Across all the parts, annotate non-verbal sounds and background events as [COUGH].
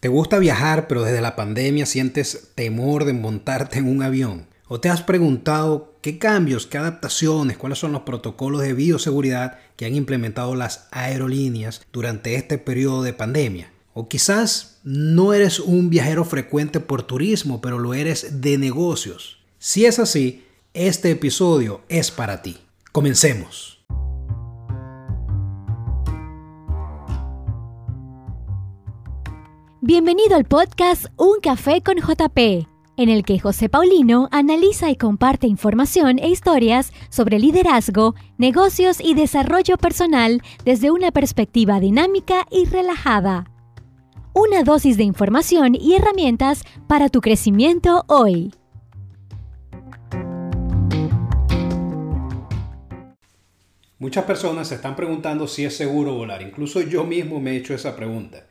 ¿Te gusta viajar pero desde la pandemia sientes temor de montarte en un avión? ¿O te has preguntado qué cambios, qué adaptaciones, cuáles son los protocolos de bioseguridad que han implementado las aerolíneas durante este periodo de pandemia? O quizás no eres un viajero frecuente por turismo, pero lo eres de negocios. Si es así, este episodio es para ti. Comencemos. Bienvenido al podcast Un Café con JP, en el que José Paulino analiza y comparte información e historias sobre liderazgo, negocios y desarrollo personal desde una perspectiva dinámica y relajada. Una dosis de información y herramientas para tu crecimiento hoy. Muchas personas se están preguntando si es seguro volar. Incluso yo mismo me he hecho esa pregunta.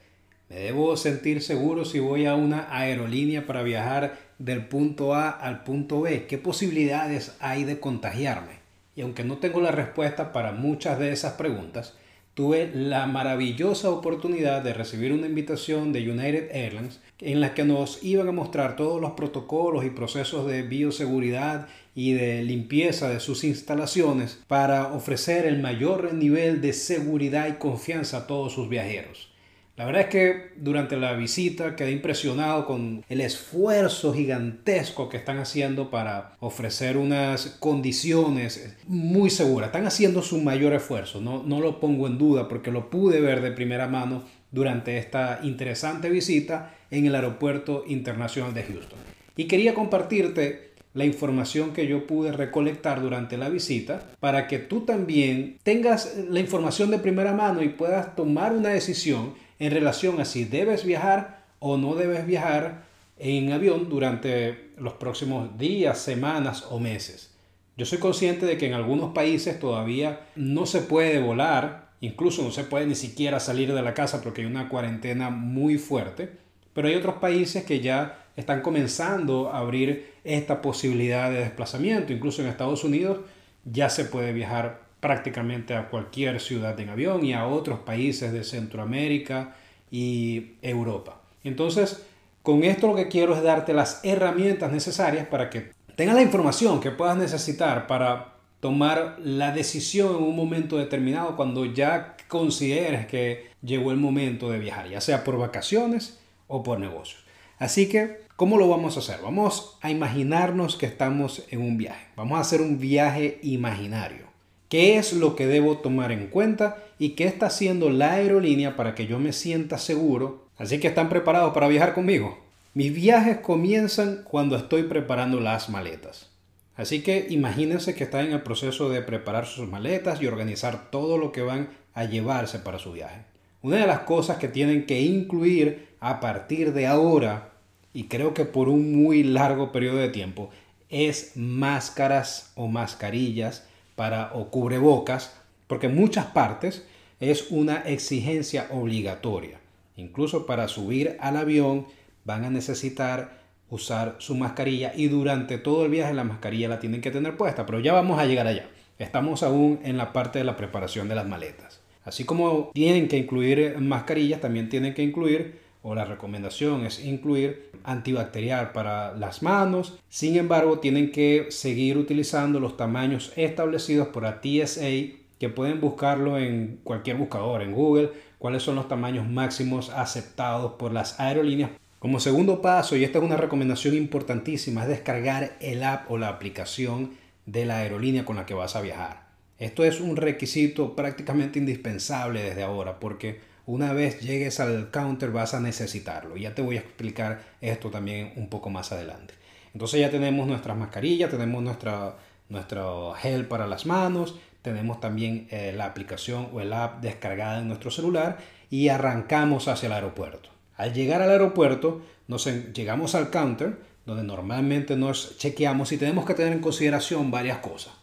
¿Me debo sentir seguro si voy a una aerolínea para viajar del punto A al punto B? ¿Qué posibilidades hay de contagiarme? Y aunque no tengo la respuesta para muchas de esas preguntas, tuve la maravillosa oportunidad de recibir una invitación de United Airlines en la que nos iban a mostrar todos los protocolos y procesos de bioseguridad y de limpieza de sus instalaciones para ofrecer el mayor nivel de seguridad y confianza a todos sus viajeros. La verdad es que durante la visita quedé impresionado con el esfuerzo gigantesco que están haciendo para ofrecer unas condiciones muy seguras. Están haciendo su mayor esfuerzo, no, no lo pongo en duda porque lo pude ver de primera mano durante esta interesante visita en el Aeropuerto Internacional de Houston. Y quería compartirte la información que yo pude recolectar durante la visita para que tú también tengas la información de primera mano y puedas tomar una decisión en relación a si debes viajar o no debes viajar en avión durante los próximos días, semanas o meses. Yo soy consciente de que en algunos países todavía no se puede volar, incluso no se puede ni siquiera salir de la casa porque hay una cuarentena muy fuerte, pero hay otros países que ya están comenzando a abrir esta posibilidad de desplazamiento, incluso en Estados Unidos ya se puede viajar prácticamente a cualquier ciudad en avión y a otros países de Centroamérica y Europa. Entonces, con esto lo que quiero es darte las herramientas necesarias para que tengas la información que puedas necesitar para tomar la decisión en un momento determinado cuando ya consideres que llegó el momento de viajar, ya sea por vacaciones o por negocios. Así que, ¿cómo lo vamos a hacer? Vamos a imaginarnos que estamos en un viaje. Vamos a hacer un viaje imaginario. ¿Qué es lo que debo tomar en cuenta y qué está haciendo la aerolínea para que yo me sienta seguro? Así que están preparados para viajar conmigo. Mis viajes comienzan cuando estoy preparando las maletas. Así que imagínense que están en el proceso de preparar sus maletas y organizar todo lo que van a llevarse para su viaje. Una de las cosas que tienen que incluir a partir de ahora, y creo que por un muy largo periodo de tiempo, es máscaras o mascarillas para o cubrebocas, porque en muchas partes es una exigencia obligatoria. Incluso para subir al avión van a necesitar usar su mascarilla y durante todo el viaje la mascarilla la tienen que tener puesta, pero ya vamos a llegar allá. Estamos aún en la parte de la preparación de las maletas. Así como tienen que incluir mascarillas, también tienen que incluir, o la recomendación es incluir antibacterial para las manos. Sin embargo, tienen que seguir utilizando los tamaños establecidos por la TSA, que pueden buscarlo en cualquier buscador, en Google, cuáles son los tamaños máximos aceptados por las aerolíneas. Como segundo paso, y esta es una recomendación importantísima, es descargar el app o la aplicación de la aerolínea con la que vas a viajar. Esto es un requisito prácticamente indispensable desde ahora porque una vez llegues al counter vas a necesitarlo. Ya te voy a explicar esto también un poco más adelante. Entonces ya tenemos nuestras mascarillas, tenemos nuestra, nuestro gel para las manos, tenemos también eh, la aplicación o el app descargada en nuestro celular y arrancamos hacia el aeropuerto. Al llegar al aeropuerto, nos llegamos al counter donde normalmente nos chequeamos y tenemos que tener en consideración varias cosas.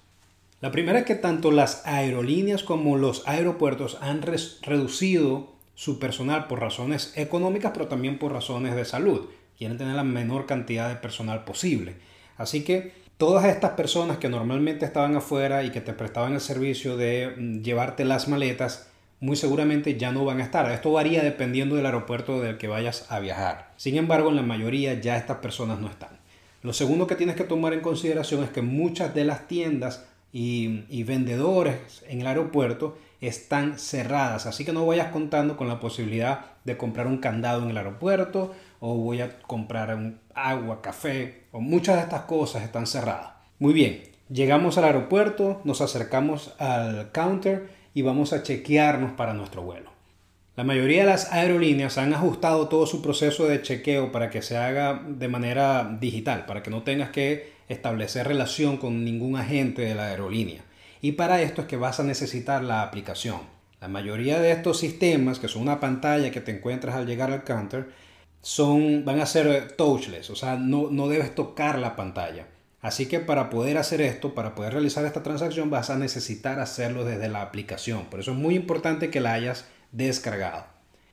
La primera es que tanto las aerolíneas como los aeropuertos han reducido su personal por razones económicas, pero también por razones de salud. Quieren tener la menor cantidad de personal posible. Así que todas estas personas que normalmente estaban afuera y que te prestaban el servicio de mm, llevarte las maletas, muy seguramente ya no van a estar. Esto varía dependiendo del aeropuerto del que vayas a viajar. Sin embargo, en la mayoría ya estas personas no están. Lo segundo que tienes que tomar en consideración es que muchas de las tiendas y, y vendedores en el aeropuerto están cerradas, así que no vayas contando con la posibilidad de comprar un candado en el aeropuerto o voy a comprar un agua, café o muchas de estas cosas están cerradas. Muy bien, llegamos al aeropuerto, nos acercamos al counter y vamos a chequearnos para nuestro vuelo. La mayoría de las aerolíneas han ajustado todo su proceso de chequeo para que se haga de manera digital, para que no tengas que establecer relación con ningún agente de la aerolínea. Y para esto es que vas a necesitar la aplicación. La mayoría de estos sistemas, que son una pantalla que te encuentras al llegar al counter, son, van a ser touchless, o sea, no, no debes tocar la pantalla. Así que para poder hacer esto, para poder realizar esta transacción, vas a necesitar hacerlo desde la aplicación. Por eso es muy importante que la hayas descargado.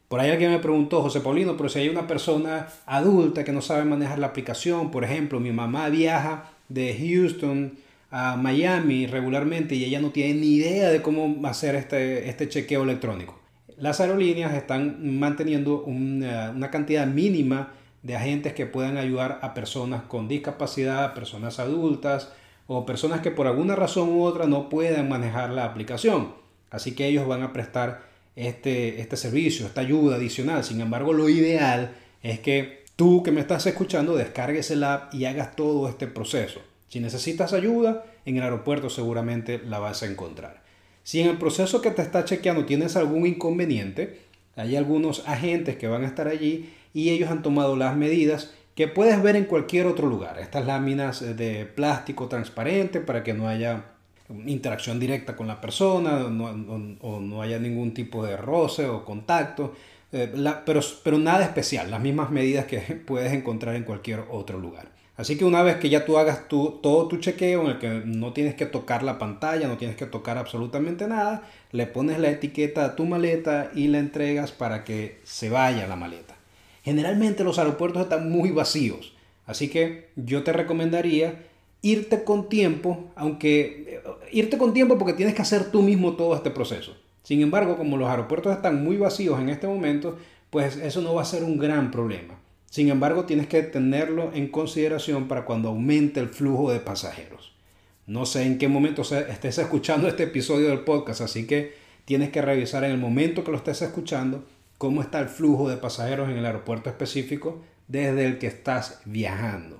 Por ahí alguien me preguntó, José Paulino, pero si hay una persona adulta que no sabe manejar la aplicación, por ejemplo, mi mamá viaja de Houston a Miami regularmente y ella no tiene ni idea de cómo hacer este, este chequeo electrónico. Las aerolíneas están manteniendo una, una cantidad mínima de agentes que puedan ayudar a personas con discapacidad, personas adultas o personas que por alguna razón u otra no puedan manejar la aplicación. Así que ellos van a prestar este, este servicio, esta ayuda adicional. Sin embargo, lo ideal es que tú que me estás escuchando descargues el app y hagas todo este proceso. Si necesitas ayuda, en el aeropuerto seguramente la vas a encontrar. Si en el proceso que te está chequeando tienes algún inconveniente, hay algunos agentes que van a estar allí y ellos han tomado las medidas que puedes ver en cualquier otro lugar. Estas láminas de plástico transparente para que no haya interacción directa con la persona o no haya ningún tipo de roce o contacto, eh, pero, pero nada especial, las mismas medidas que [LAUGHS] puedes encontrar en cualquier otro lugar. Así que una vez que ya tú hagas todo tu chequeo en el que no tienes que tocar la pantalla, no tienes que tocar absolutamente nada, le pones la etiqueta a tu maleta y la entregas para que se vaya la maleta. Generalmente los aeropuertos están muy vacíos, así que yo te recomendaría irte con tiempo, aunque eh, irte con tiempo porque tienes que hacer tú mismo todo este proceso. Sin embargo, como los aeropuertos están muy vacíos en este momento, pues eso no va a ser un gran problema. Sin embargo, tienes que tenerlo en consideración para cuando aumente el flujo de pasajeros. No sé en qué momento estés escuchando este episodio del podcast, así que tienes que revisar en el momento que lo estés escuchando cómo está el flujo de pasajeros en el aeropuerto específico desde el que estás viajando.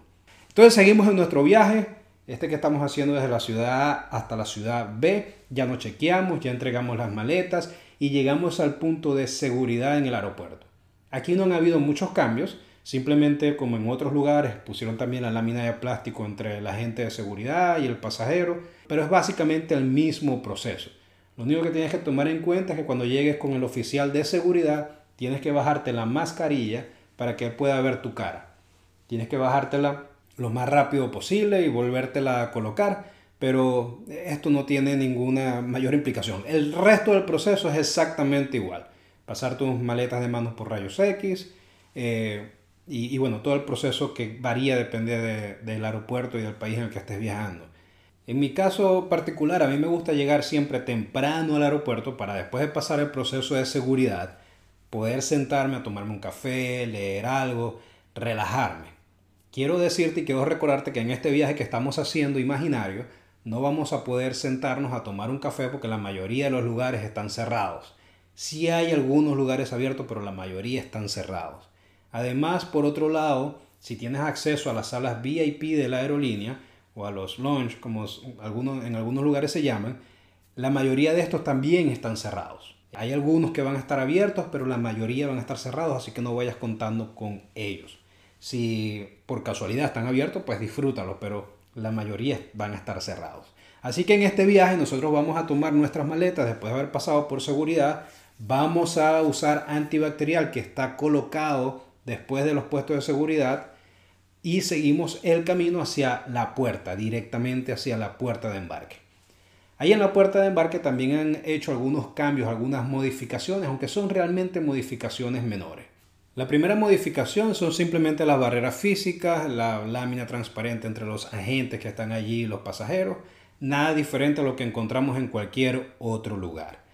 Entonces seguimos en nuestro viaje, este que estamos haciendo desde la ciudad A hasta la ciudad B. Ya nos chequeamos, ya entregamos las maletas y llegamos al punto de seguridad en el aeropuerto. Aquí no han habido muchos cambios, Simplemente como en otros lugares pusieron también la lámina de plástico entre el agente de seguridad y el pasajero, pero es básicamente el mismo proceso. Lo único que tienes que tomar en cuenta es que cuando llegues con el oficial de seguridad tienes que bajarte la mascarilla para que él pueda ver tu cara. Tienes que bajártela lo más rápido posible y volvértela a colocar, pero esto no tiene ninguna mayor implicación. El resto del proceso es exactamente igual. Pasar tus maletas de manos por rayos X, eh, y, bueno, todo el proceso que varía depende del aeropuerto y del país en el que estés viajando. En mi caso particular, a mí me gusta llegar siempre temprano al aeropuerto para después de pasar el proceso de seguridad, poder sentarme a tomarme un café, leer algo, relajarme. Quiero decirte y quiero recordarte que en este viaje que estamos haciendo imaginario, no vamos a poder sentarnos a tomar un café porque la mayoría de los lugares están cerrados. Sí hay algunos lugares abiertos, pero la mayoría están cerrados. Además, por otro lado, si tienes acceso a las salas VIP de la aerolínea o a los lounge, como algunos, en algunos lugares se llaman, la mayoría de estos también están cerrados. Hay algunos que van a estar abiertos, pero la mayoría van a estar cerrados, así que no vayas contando con ellos. Si por casualidad están abiertos, pues disfrútalos, pero la mayoría van a estar cerrados. Así que en este viaje nosotros vamos a tomar nuestras maletas después de haber pasado por seguridad. Vamos a usar antibacterial que está colocado después de los puestos de seguridad y seguimos el camino hacia la puerta, directamente hacia la puerta de embarque. Ahí en la puerta de embarque también han hecho algunos cambios, algunas modificaciones, aunque son realmente modificaciones menores. La primera modificación son simplemente las barreras físicas, la lámina transparente entre los agentes que están allí y los pasajeros, nada diferente a lo que encontramos en cualquier otro lugar.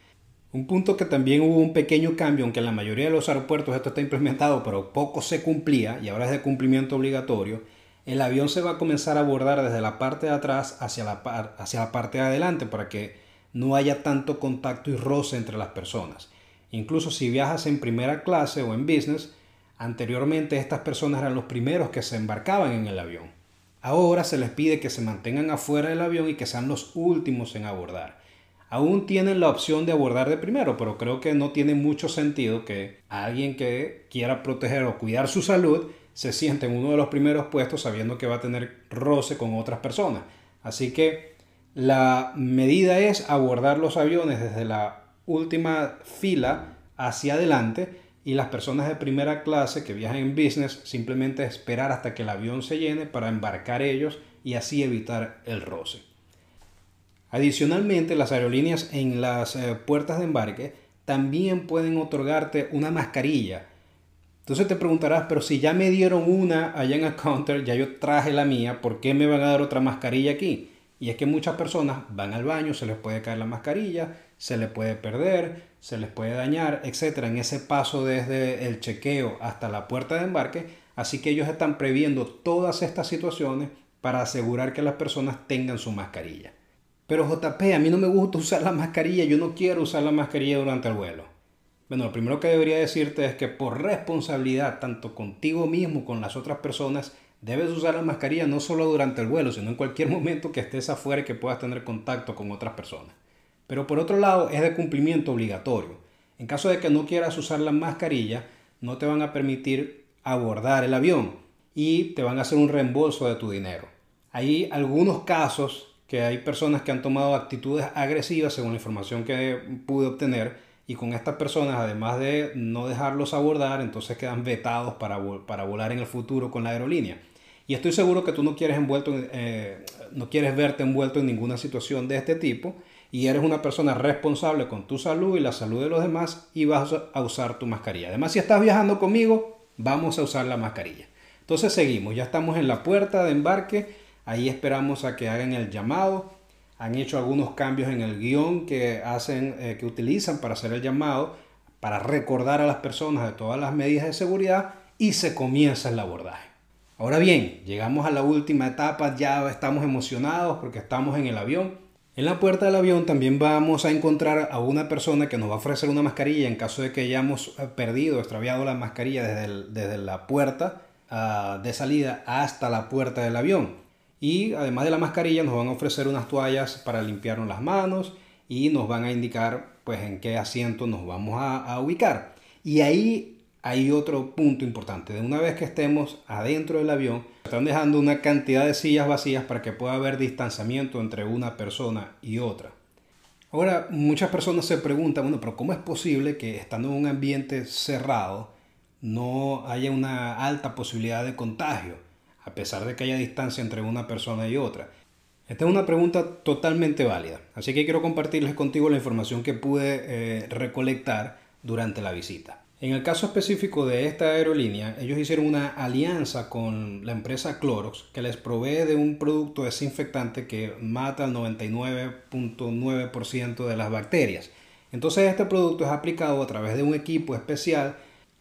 Un punto que también hubo un pequeño cambio, aunque en la mayoría de los aeropuertos esto está implementado, pero poco se cumplía y ahora es de cumplimiento obligatorio, el avión se va a comenzar a abordar desde la parte de atrás hacia la, hacia la parte de adelante para que no haya tanto contacto y roce entre las personas. Incluso si viajas en primera clase o en business, anteriormente estas personas eran los primeros que se embarcaban en el avión. Ahora se les pide que se mantengan afuera del avión y que sean los últimos en abordar. Aún tienen la opción de abordar de primero, pero creo que no tiene mucho sentido que alguien que quiera proteger o cuidar su salud se siente en uno de los primeros puestos sabiendo que va a tener roce con otras personas. Así que la medida es abordar los aviones desde la última fila hacia adelante y las personas de primera clase que viajan en business simplemente esperar hasta que el avión se llene para embarcar ellos y así evitar el roce. Adicionalmente, las aerolíneas en las eh, puertas de embarque también pueden otorgarte una mascarilla. Entonces te preguntarás, pero si ya me dieron una allá en el counter, ya yo traje la mía, ¿por qué me van a dar otra mascarilla aquí? Y es que muchas personas van al baño, se les puede caer la mascarilla, se les puede perder, se les puede dañar, etc. en ese paso desde el chequeo hasta la puerta de embarque. Así que ellos están previendo todas estas situaciones para asegurar que las personas tengan su mascarilla. Pero JP, a mí no me gusta [LAUGHS] usar la mascarilla, yo no quiero usar la mascarilla durante el vuelo. Bueno, lo primero que debería decirte es que por responsabilidad, tanto contigo mismo como con las otras personas, debes usar la mascarilla no solo durante el vuelo, sino en cualquier momento que estés afuera y que puedas tener contacto con otras personas. Pero por otro lado, es de cumplimiento obligatorio. En caso de que no quieras usar la mascarilla, no te van a permitir abordar el avión y te van a hacer un reembolso de tu dinero. Hay algunos casos que hay personas que han tomado actitudes agresivas según la información que pude obtener y con estas personas, además de no dejarlos abordar, entonces quedan vetados para, para volar en el futuro con la aerolínea. Y estoy seguro que tú no quieres, envuelto, eh, no quieres verte envuelto en ninguna situación de este tipo y eres una persona responsable con tu salud y la salud de los demás y vas a usar tu mascarilla. Además, si estás viajando conmigo, vamos a usar la mascarilla. Entonces seguimos, ya estamos en la puerta de embarque Ahí esperamos a que hagan el llamado. Han hecho algunos cambios en el guion que hacen, eh, que utilizan para hacer el llamado, para recordar a las personas de todas las medidas de seguridad y se comienza el abordaje. Ahora bien, llegamos a la última etapa, ya estamos emocionados porque estamos en el avión. En la puerta del avión también vamos a encontrar a una persona que nos va a ofrecer una mascarilla en caso de que hayamos eh, perdido, extraviado la mascarilla desde, desde la puerta ah, de salida hasta la puerta del avión. Y además de la mascarilla nos van a ofrecer unas toallas para limpiarnos las manos y nos van a indicar pues en qué asiento nos vamos a, ubicar. Y ahí hay otro punto importante. De una vez que estemos adentro del avión, están dejando una cantidad de sillas vacías para que pueda haber distanciamiento entre una persona y otra. Ahora, muchas personas se preguntan, bueno, pero ¿cómo es posible que estando en un ambiente cerrado no haya una alta posibilidad de contagio? a pesar de que haya distancia entre una persona y otra? Esta es una pregunta totalmente válida, así que quiero compartirles contigo la información que pude eh, recolectar durante la visita. En el caso específico de esta aerolínea, ellos hicieron una alianza con la empresa Clorox que les provee de un producto desinfectante que mata al 99.9% de las bacterias. Entonces este producto es aplicado a través de un equipo especial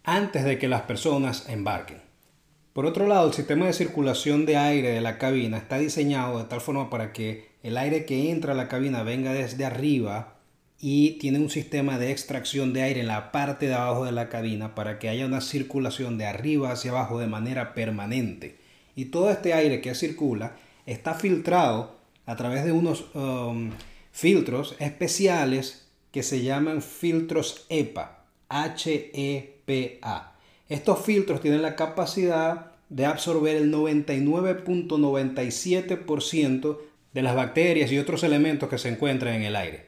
antes de que las personas embarquen. Por otro lado, el sistema de circulación de aire de la cabina está diseñado de tal forma para que el aire que entra a la cabina venga desde arriba y tiene un sistema de extracción de aire en la parte de abajo de la cabina para que haya una circulación de arriba hacia abajo de manera permanente. Y todo este aire que circula está filtrado a través de unos um, filtros especiales que se llaman filtros EPA, H-E-P-A. Estos filtros tienen la capacidad de absorber el 99.97% de las bacterias y otros elementos que se encuentran en el aire.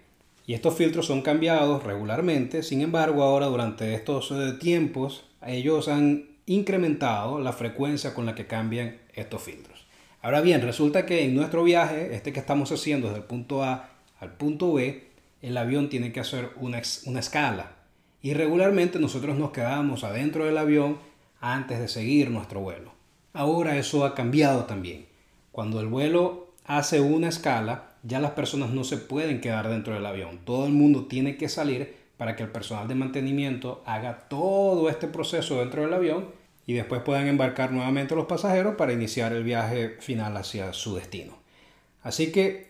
Y estos filtros son cambiados regularmente, sin embargo ahora durante estos eh, tiempos ellos han incrementado la frecuencia con la que cambian estos filtros. Ahora bien, resulta que en nuestro viaje, este que estamos haciendo desde el punto A al punto B, el avión tiene que hacer una, escala y regularmente nosotros nos quedábamos adentro del avión antes de seguir nuestro vuelo. Ahora eso ha cambiado también. Cuando el vuelo hace una escala, ya las personas no se pueden quedar dentro del avión. Todo el mundo tiene que salir para que el personal de mantenimiento haga todo este proceso dentro del avión y después puedan embarcar nuevamente los pasajeros para iniciar el viaje final hacia su destino. Así que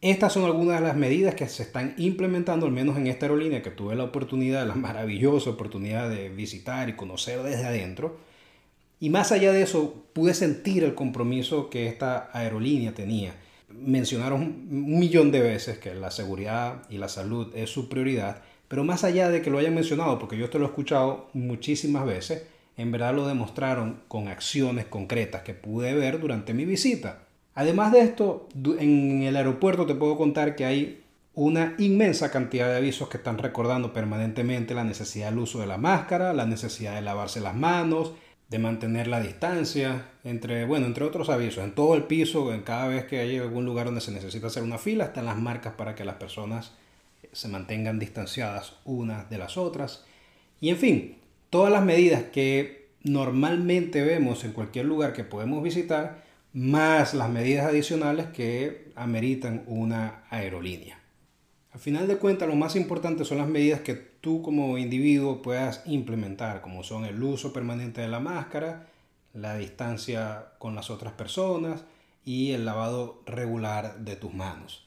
estas son algunas de las medidas que se están implementando, al menos en esta aerolínea que tuve la oportunidad, la maravillosa oportunidad de visitar y conocer desde adentro. Y más allá de eso, pude sentir el compromiso que esta aerolínea tenía. Mencionaron un millón de veces que la seguridad y la salud es su prioridad pero más allá de que lo hayan mencionado, porque yo esto lo he escuchado muchísimas veces, en verdad lo demostraron con acciones concretas que pude ver durante mi visita. Además de esto, en el aeropuerto te puedo contar que hay una inmensa cantidad de avisos que están recordando permanentemente la necesidad del uso de la máscara, la necesidad de lavarse las manos, de mantener la distancia, entre, bueno, entre otros avisos. En todo el piso, en cada vez que hay algún lugar donde se necesita hacer una fila, están las marcas para que las personas se mantengan distanciadas unas de las otras. Y en fin, todas las medidas que normalmente vemos en cualquier lugar que podemos visitar, más las medidas adicionales que ameritan una aerolínea. Al final de cuentas, lo más importante son las medidas que tú como individuo puedas implementar, como son el uso permanente de la máscara, la distancia con las otras personas y el lavado regular de tus manos.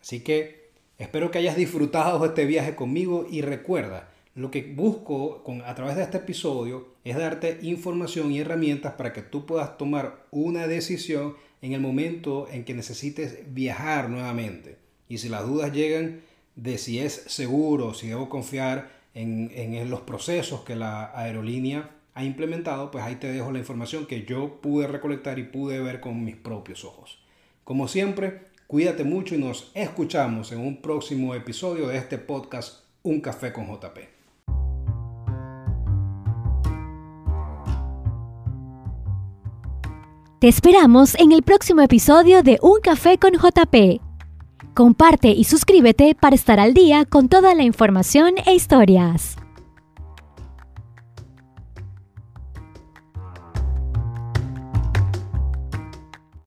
Así que Espero que hayas disfrutado este viaje conmigo y recuerda, lo que busco con, a través de este episodio es darte información y herramientas para que tú puedas tomar una decisión en el momento en que necesites viajar nuevamente. Y si las dudas llegan de si es seguro, si debo confiar en, en los procesos que la aerolínea ha implementado, pues ahí te dejo la información que yo pude recolectar y pude ver con mis propios ojos. Como siempre, Cuídate mucho y nos escuchamos en un próximo episodio de este podcast Un Café con JP. Te esperamos en el próximo episodio de Un Café con JP. Comparte y suscríbete para estar al día con toda la información e historias.